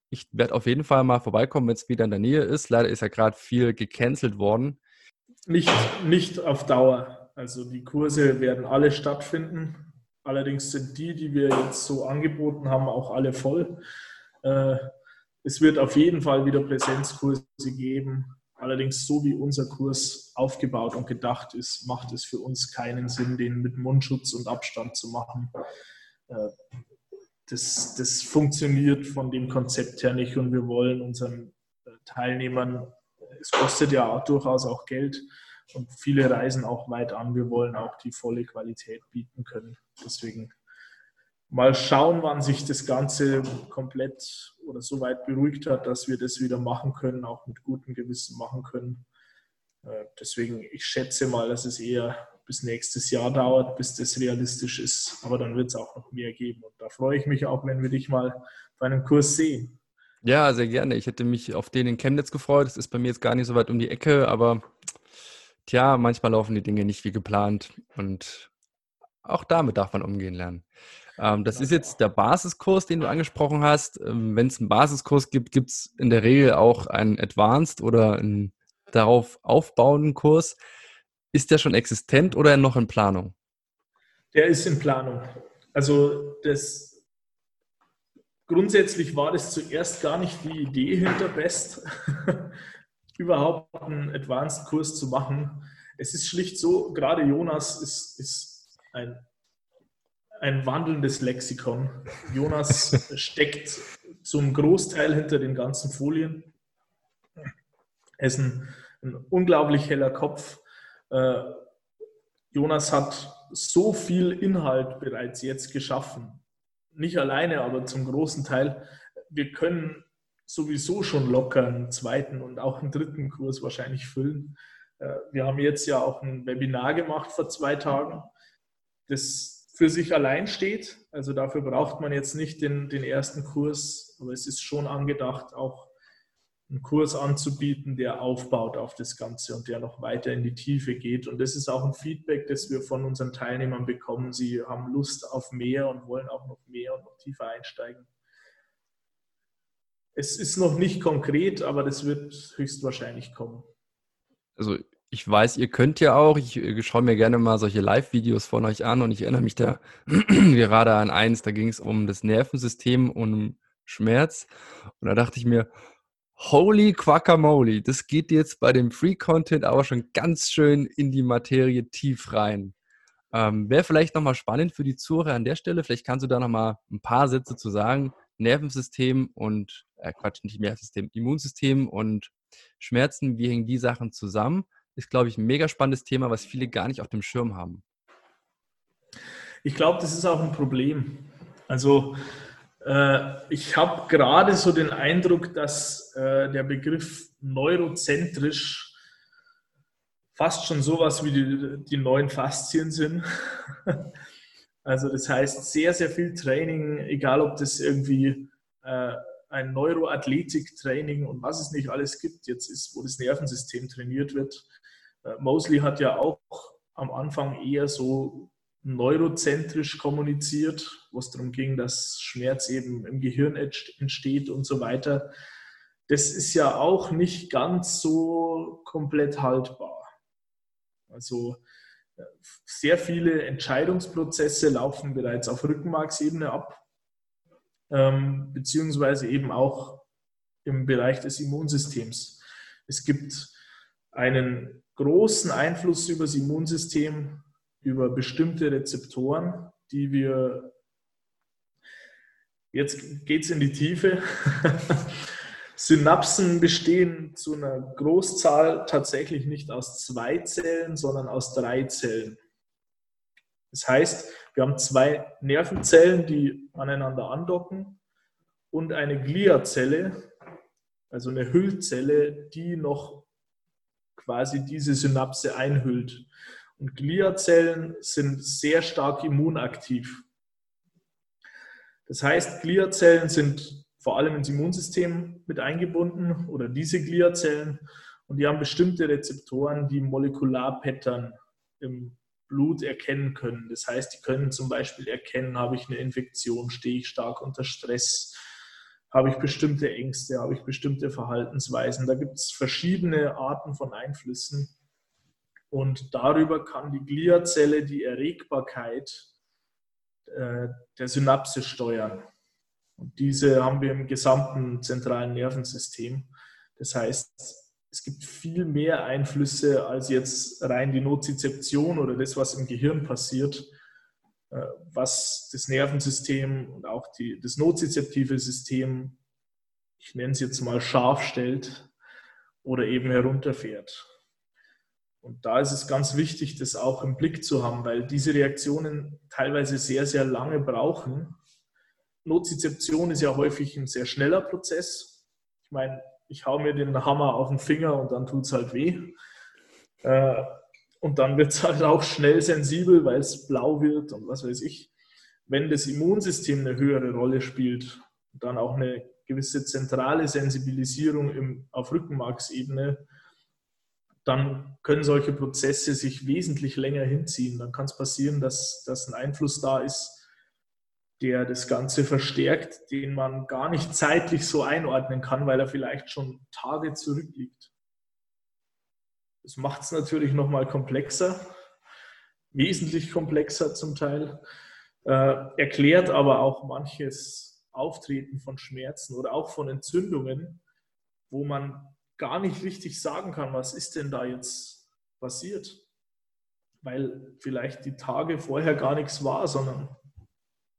ich werde auf jeden Fall mal vorbeikommen, wenn es wieder in der Nähe ist. Leider ist ja gerade viel gecancelt worden. Nicht, nicht auf Dauer. Also die Kurse werden alle stattfinden. Allerdings sind die, die wir jetzt so angeboten haben, auch alle voll. Äh, es wird auf jeden Fall wieder Präsenzkurse geben. Allerdings, so wie unser Kurs aufgebaut und gedacht ist, macht es für uns keinen Sinn, den mit Mundschutz und Abstand zu machen. Äh, das, das funktioniert von dem Konzept her nicht und wir wollen unseren äh, Teilnehmern, es kostet ja durchaus auch Geld und viele reisen auch weit an. Wir wollen auch die volle Qualität bieten können. Deswegen mal schauen, wann sich das Ganze komplett oder so weit beruhigt hat, dass wir das wieder machen können, auch mit gutem Gewissen machen können. Äh, deswegen, ich schätze mal, dass es eher bis nächstes Jahr dauert, bis das realistisch ist. Aber dann wird es auch noch mehr geben. Und da freue ich mich auch, wenn wir dich mal bei einem Kurs sehen. Ja, sehr gerne. Ich hätte mich auf den in Chemnitz gefreut. Das ist bei mir jetzt gar nicht so weit um die Ecke, aber tja, manchmal laufen die Dinge nicht wie geplant. Und auch damit darf man umgehen lernen. Ähm, das ist jetzt der Basiskurs, den du angesprochen hast. Ähm, Wenn es einen Basiskurs gibt, gibt es in der Regel auch einen Advanced oder einen darauf aufbauenden Kurs. Ist der schon existent oder noch in Planung? Der ist in Planung. Also das grundsätzlich war das zuerst gar nicht die Idee hinter Best, überhaupt einen Advanced-Kurs zu machen. Es ist schlicht so, gerade Jonas ist, ist ein ein wandelndes Lexikon. Jonas steckt zum Großteil hinter den ganzen Folien. Er ist ein, ein unglaublich heller Kopf. Äh, Jonas hat so viel Inhalt bereits jetzt geschaffen. Nicht alleine, aber zum großen Teil. Wir können sowieso schon locker einen zweiten und auch einen dritten Kurs wahrscheinlich füllen. Äh, wir haben jetzt ja auch ein Webinar gemacht vor zwei Tagen. Das für sich allein steht. Also dafür braucht man jetzt nicht den, den ersten Kurs, aber es ist schon angedacht, auch einen Kurs anzubieten, der aufbaut auf das Ganze und der noch weiter in die Tiefe geht. Und das ist auch ein Feedback, das wir von unseren Teilnehmern bekommen. Sie haben Lust auf mehr und wollen auch noch mehr und noch tiefer einsteigen. Es ist noch nicht konkret, aber das wird höchstwahrscheinlich kommen. Also ich weiß, ihr könnt ja auch, ich, ich äh, schaue mir gerne mal solche Live-Videos von euch an und ich erinnere mich da gerade an eins, da ging es um das Nervensystem und um Schmerz. Und da dachte ich mir, Holy Quackamole, das geht jetzt bei dem Free Content aber schon ganz schön in die Materie tief rein. Ähm, Wäre vielleicht nochmal spannend für die Zuhörer an der Stelle. Vielleicht kannst du da nochmal ein paar Sätze zu sagen. Nervensystem und, äh, Quatsch, nicht Nervensystem, Immunsystem und Schmerzen, wie hängen die Sachen zusammen? Ist, glaube ich, ein mega spannendes Thema, was viele gar nicht auf dem Schirm haben. Ich glaube, das ist auch ein Problem. Also äh, ich habe gerade so den Eindruck, dass äh, der Begriff neurozentrisch fast schon sowas wie die, die neuen Faszien sind. also das heißt, sehr, sehr viel Training, egal ob das irgendwie äh, ein Neuroathletik-Training und was es nicht alles gibt, jetzt ist, wo das Nervensystem trainiert wird. Mosley hat ja auch am Anfang eher so neurozentrisch kommuniziert, wo es darum ging, dass Schmerz eben im Gehirn entsteht und so weiter. Das ist ja auch nicht ganz so komplett haltbar. Also sehr viele Entscheidungsprozesse laufen bereits auf Rückenmarksebene ab, ähm, beziehungsweise eben auch im Bereich des Immunsystems. Es gibt einen großen Einfluss über das Immunsystem über bestimmte Rezeptoren, die wir, jetzt geht es in die Tiefe, Synapsen bestehen zu einer Großzahl tatsächlich nicht aus zwei Zellen, sondern aus drei Zellen. Das heißt, wir haben zwei Nervenzellen, die aneinander andocken und eine Gliazelle, also eine Hüllzelle, die noch quasi diese Synapse einhüllt. Und Gliazellen sind sehr stark immunaktiv. Das heißt, Gliazellen sind vor allem ins Immunsystem mit eingebunden oder diese Gliazellen und die haben bestimmte Rezeptoren, die Molekularpattern im Blut erkennen können. Das heißt, die können zum Beispiel erkennen, habe ich eine Infektion, stehe ich stark unter Stress, habe ich bestimmte Ängste, habe ich bestimmte Verhaltensweisen. Da gibt es verschiedene Arten von Einflüssen. Und darüber kann die Gliazelle die Erregbarkeit äh, der Synapse steuern. Und diese haben wir im gesamten zentralen Nervensystem. Das heißt, es gibt viel mehr Einflüsse als jetzt rein die Nozizeption oder das, was im Gehirn passiert, was das Nervensystem und auch die, das nozizeptive System, ich nenne es jetzt mal scharf stellt oder eben herunterfährt. Und da ist es ganz wichtig, das auch im Blick zu haben, weil diese Reaktionen teilweise sehr, sehr lange brauchen. Nozizeption ist ja häufig ein sehr schneller Prozess. Ich meine, ich hau mir den Hammer auf den Finger und dann tut es halt weh. Äh, und dann wird es halt auch schnell sensibel, weil es blau wird und was weiß ich. Wenn das Immunsystem eine höhere Rolle spielt, dann auch eine gewisse zentrale Sensibilisierung im, auf Rückenmarksebene, dann können solche Prozesse sich wesentlich länger hinziehen. Dann kann es passieren, dass, dass ein Einfluss da ist, der das Ganze verstärkt, den man gar nicht zeitlich so einordnen kann, weil er vielleicht schon Tage zurückliegt. Das macht es natürlich nochmal komplexer, wesentlich komplexer zum Teil, äh, erklärt aber auch manches Auftreten von Schmerzen oder auch von Entzündungen, wo man gar nicht richtig sagen kann, was ist denn da jetzt passiert. Weil vielleicht die Tage vorher gar nichts war, sondern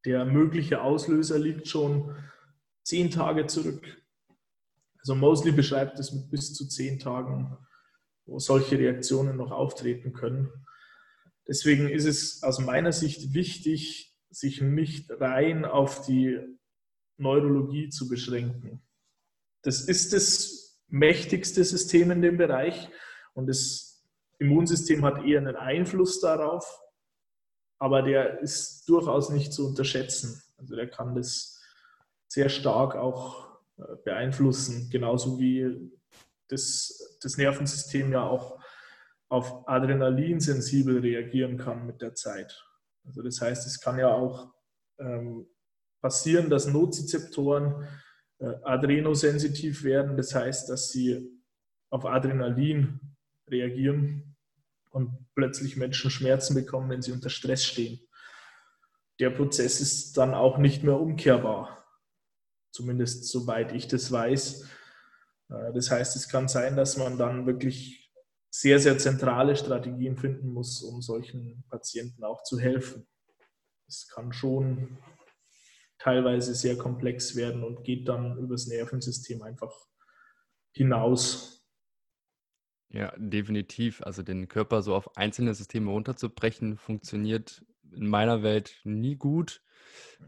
der mögliche Auslöser liegt schon zehn Tage zurück. Also Mosley beschreibt es mit bis zu zehn Tagen, wo solche Reaktionen noch auftreten können. Deswegen ist es aus meiner Sicht wichtig, sich nicht rein auf die Neurologie zu beschränken. Das ist es mächtigste System in dem Bereich und das Immunsystem hat eher einen Einfluss darauf, aber der ist durchaus nicht zu unterschätzen. Also der kann das sehr stark auch äh, beeinflussen, genauso wie das, das Nervensystem ja auch auf Adrenalin sensibel reagieren kann mit der Zeit. Also das heißt, es kann ja auch ähm, passieren, dass Nozizeptoren äh, adrenosensitiv werden. Das heißt, dass sie auf Adrenalin reagieren und plötzlich Menschen Schmerzen bekommen, wenn sie unter Stress stehen. Der Prozess ist dann auch nicht mehr umkehrbar, zumindest soweit ich das weiß. Äh, das heißt, es kann sein, dass man dann wirklich sehr, sehr zentrale Strategien finden muss, um solchen Patienten auch zu helfen. Es kann schon teilweise sehr komplex werden und geht dann übers Nervensystem einfach hinaus. Ja, definitiv. Also den Körper so auf einzelne Systeme runterzubrechen, funktioniert in meiner Welt nie gut.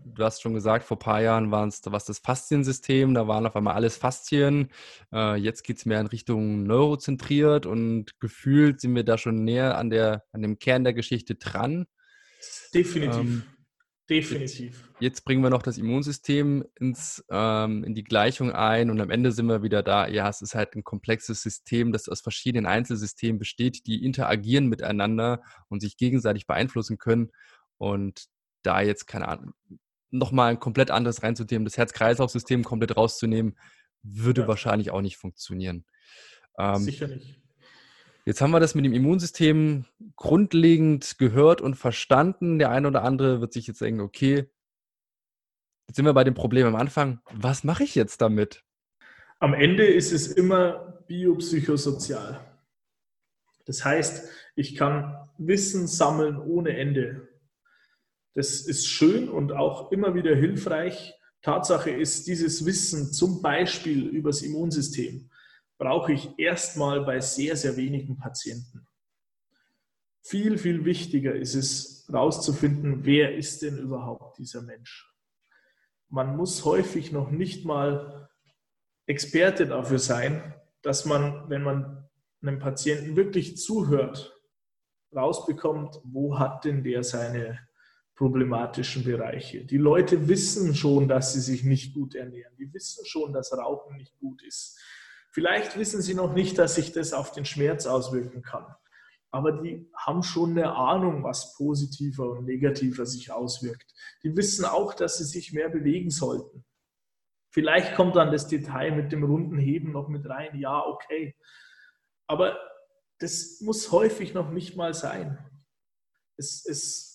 Du hast schon gesagt, vor ein paar Jahren war es das Fasziensystem, da waren auf einmal alles Faszien. Äh, jetzt geht es mehr in Richtung neurozentriert und gefühlt sind wir da schon näher an, der, an dem Kern der Geschichte dran. Definitiv. Ähm, Definitiv. Jetzt bringen wir noch das Immunsystem ins, ähm, in die Gleichung ein und am Ende sind wir wieder da. Ja, es ist halt ein komplexes System, das aus verschiedenen Einzelsystemen besteht, die interagieren miteinander und sich gegenseitig beeinflussen können. Und da jetzt, keine Ahnung, nochmal ein komplett anderes reinzunehmen, das Herz-Kreislauf-System komplett rauszunehmen, würde ja. wahrscheinlich auch nicht funktionieren. Ähm, Sicher nicht. Jetzt haben wir das mit dem Immunsystem grundlegend gehört und verstanden. Der eine oder andere wird sich jetzt denken, okay, jetzt sind wir bei dem Problem am Anfang. Was mache ich jetzt damit? Am Ende ist es immer biopsychosozial. Das heißt, ich kann Wissen sammeln ohne Ende. Das ist schön und auch immer wieder hilfreich. Tatsache ist, dieses Wissen zum Beispiel über das Immunsystem brauche ich erstmal bei sehr, sehr wenigen Patienten. Viel, viel wichtiger ist es, herauszufinden, wer ist denn überhaupt dieser Mensch. Man muss häufig noch nicht mal Experte dafür sein, dass man, wenn man einem Patienten wirklich zuhört, rausbekommt, wo hat denn der seine problematischen Bereiche. Die Leute wissen schon, dass sie sich nicht gut ernähren. Die wissen schon, dass Rauchen nicht gut ist. Vielleicht wissen sie noch nicht, dass sich das auf den Schmerz auswirken kann. Aber die haben schon eine Ahnung, was positiver und negativer sich auswirkt. Die wissen auch, dass sie sich mehr bewegen sollten. Vielleicht kommt dann das Detail mit dem runden Heben noch mit rein. Ja, okay. Aber das muss häufig noch nicht mal sein. Es, es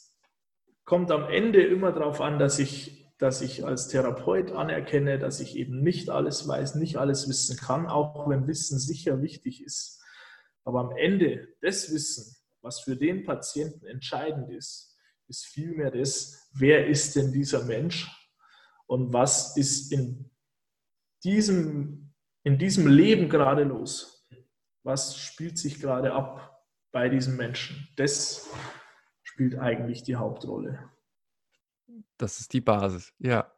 kommt am Ende immer darauf an, dass ich dass ich als Therapeut anerkenne, dass ich eben nicht alles weiß, nicht alles wissen kann, auch wenn Wissen sicher wichtig ist. Aber am Ende das Wissen, was für den Patienten entscheidend ist, ist vielmehr das, wer ist denn dieser Mensch und was ist in diesem, in diesem Leben gerade los? Was spielt sich gerade ab bei diesem Menschen? Das spielt eigentlich die Hauptrolle. Das ist die Basis, ja.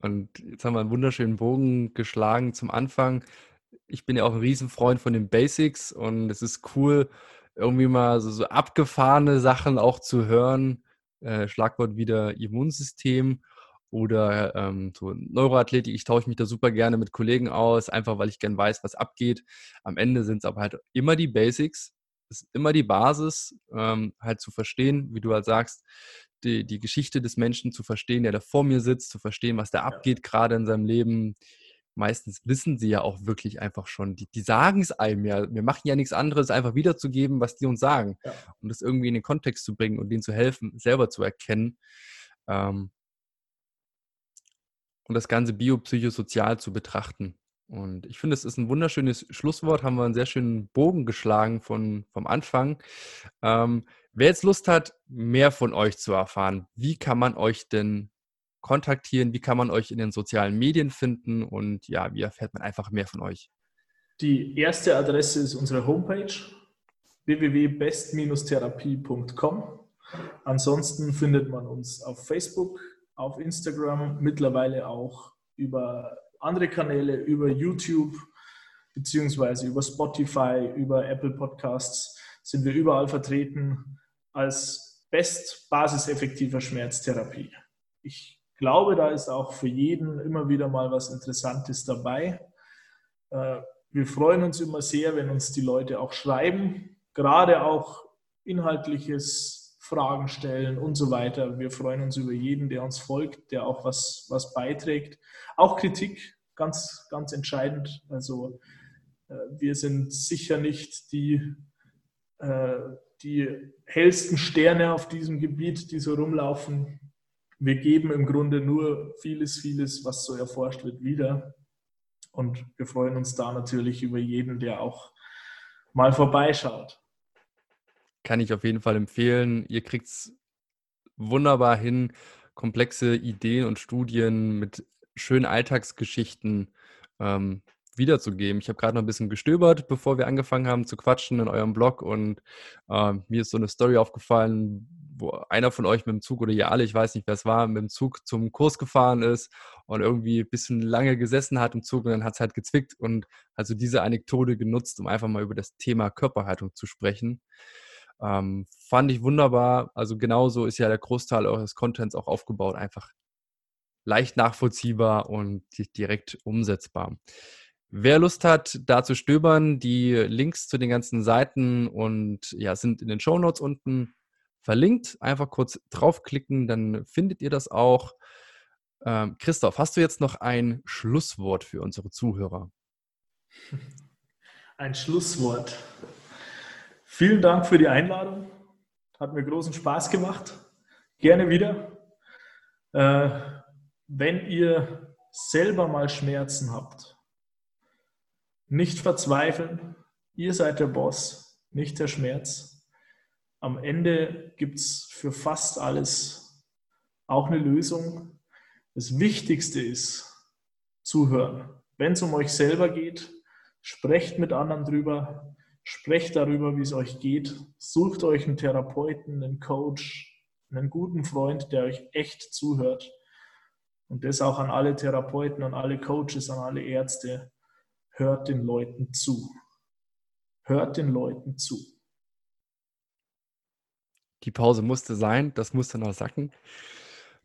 Und jetzt haben wir einen wunderschönen Bogen geschlagen zum Anfang. Ich bin ja auch ein Riesenfreund von den Basics und es ist cool, irgendwie mal so, so abgefahrene Sachen auch zu hören. Äh, Schlagwort wieder Immunsystem oder ähm, so Neuroathletik. Ich tausche mich da super gerne mit Kollegen aus, einfach weil ich gern weiß, was abgeht. Am Ende sind es aber halt immer die Basics. Ist immer die Basis, ähm, halt zu verstehen, wie du halt sagst, die, die Geschichte des Menschen zu verstehen, der da vor mir sitzt, zu verstehen, was da abgeht, gerade in seinem Leben. Meistens wissen sie ja auch wirklich einfach schon. Die, die sagen es einem ja. Wir machen ja nichts anderes, einfach wiederzugeben, was die uns sagen. Ja. Und das irgendwie in den Kontext zu bringen und denen zu helfen, selber zu erkennen. Ähm, und das Ganze biopsychosozial zu betrachten. Und ich finde, es ist ein wunderschönes Schlusswort, haben wir einen sehr schönen Bogen geschlagen von, vom Anfang. Ähm, wer jetzt Lust hat, mehr von euch zu erfahren, wie kann man euch denn kontaktieren? Wie kann man euch in den sozialen Medien finden? Und ja, wie erfährt man einfach mehr von euch? Die erste Adresse ist unsere Homepage www.best-therapie.com. Ansonsten findet man uns auf Facebook, auf Instagram, mittlerweile auch über andere Kanäle über YouTube beziehungsweise über Spotify, über Apple Podcasts sind wir überall vertreten als best basiseffektiver Schmerztherapie. Ich glaube, da ist auch für jeden immer wieder mal was Interessantes dabei. Äh, wir freuen uns immer sehr, wenn uns die Leute auch schreiben, gerade auch inhaltliches Fragen stellen und so weiter. Wir freuen uns über jeden, der uns folgt, der auch was, was beiträgt. Auch Kritik, ganz, ganz entscheidend. Also äh, wir sind sicher nicht die, äh, die hellsten Sterne auf diesem Gebiet, die so rumlaufen. Wir geben im Grunde nur vieles, vieles, was so erforscht wird, wieder. Und wir freuen uns da natürlich über jeden, der auch mal vorbeischaut. Kann ich auf jeden Fall empfehlen. Ihr kriegt es wunderbar hin, komplexe Ideen und Studien mit schönen Alltagsgeschichten ähm, wiederzugeben. Ich habe gerade noch ein bisschen gestöbert, bevor wir angefangen haben zu quatschen in eurem Blog und äh, mir ist so eine Story aufgefallen, wo einer von euch mit dem Zug oder ihr alle, ich weiß nicht, wer es war, mit dem Zug zum Kurs gefahren ist und irgendwie ein bisschen lange gesessen hat im Zug und dann hat es halt gezwickt und also diese Anekdote genutzt, um einfach mal über das Thema Körperhaltung zu sprechen. Ähm, fand ich wunderbar. Also genauso ist ja der Großteil eures Contents auch aufgebaut, einfach leicht nachvollziehbar und direkt umsetzbar. Wer Lust hat, da zu stöbern, die Links zu den ganzen Seiten und ja, sind in den Show Notes unten verlinkt. Einfach kurz draufklicken, dann findet ihr das auch. Ähm, Christoph, hast du jetzt noch ein Schlusswort für unsere Zuhörer? Ein Schlusswort. Vielen Dank für die Einladung. Hat mir großen Spaß gemacht. Gerne wieder. Äh, wenn ihr selber mal Schmerzen habt, nicht verzweifeln. Ihr seid der Boss, nicht der Schmerz. Am Ende gibt es für fast alles auch eine Lösung. Das Wichtigste ist zuhören. Wenn es um euch selber geht, sprecht mit anderen drüber, sprecht darüber, wie es euch geht, sucht euch einen Therapeuten, einen Coach, einen guten Freund, der euch echt zuhört. Und das auch an alle Therapeuten, an alle Coaches, an alle Ärzte hört den Leuten zu. Hört den Leuten zu. Die Pause musste sein, das musste noch sacken.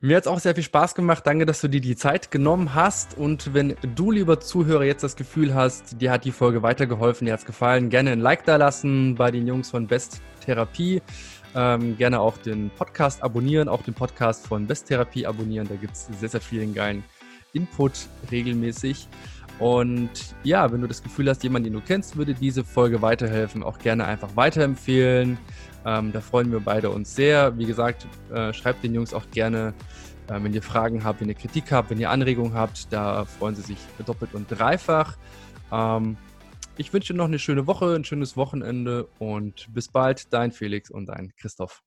Mir hat es auch sehr viel Spaß gemacht. Danke, dass du dir die Zeit genommen hast. Und wenn du, lieber Zuhörer, jetzt das Gefühl hast, dir hat die Folge weitergeholfen, dir hat es gefallen, gerne ein Like da lassen bei den Jungs von Best Therapie. Ähm, gerne auch den Podcast abonnieren, auch den Podcast von Best Therapie abonnieren. Da gibt es sehr, sehr vielen geilen Input regelmäßig. Und ja, wenn du das Gefühl hast, jemand, den du kennst, würde diese Folge weiterhelfen, auch gerne einfach weiterempfehlen. Ähm, da freuen wir beide uns sehr. Wie gesagt, äh, schreibt den Jungs auch gerne, äh, wenn ihr Fragen habt, wenn ihr Kritik habt, wenn ihr Anregungen habt. Da freuen sie sich doppelt und dreifach. Ähm, ich wünsche noch eine schöne Woche, ein schönes Wochenende und bis bald, dein Felix und dein Christoph.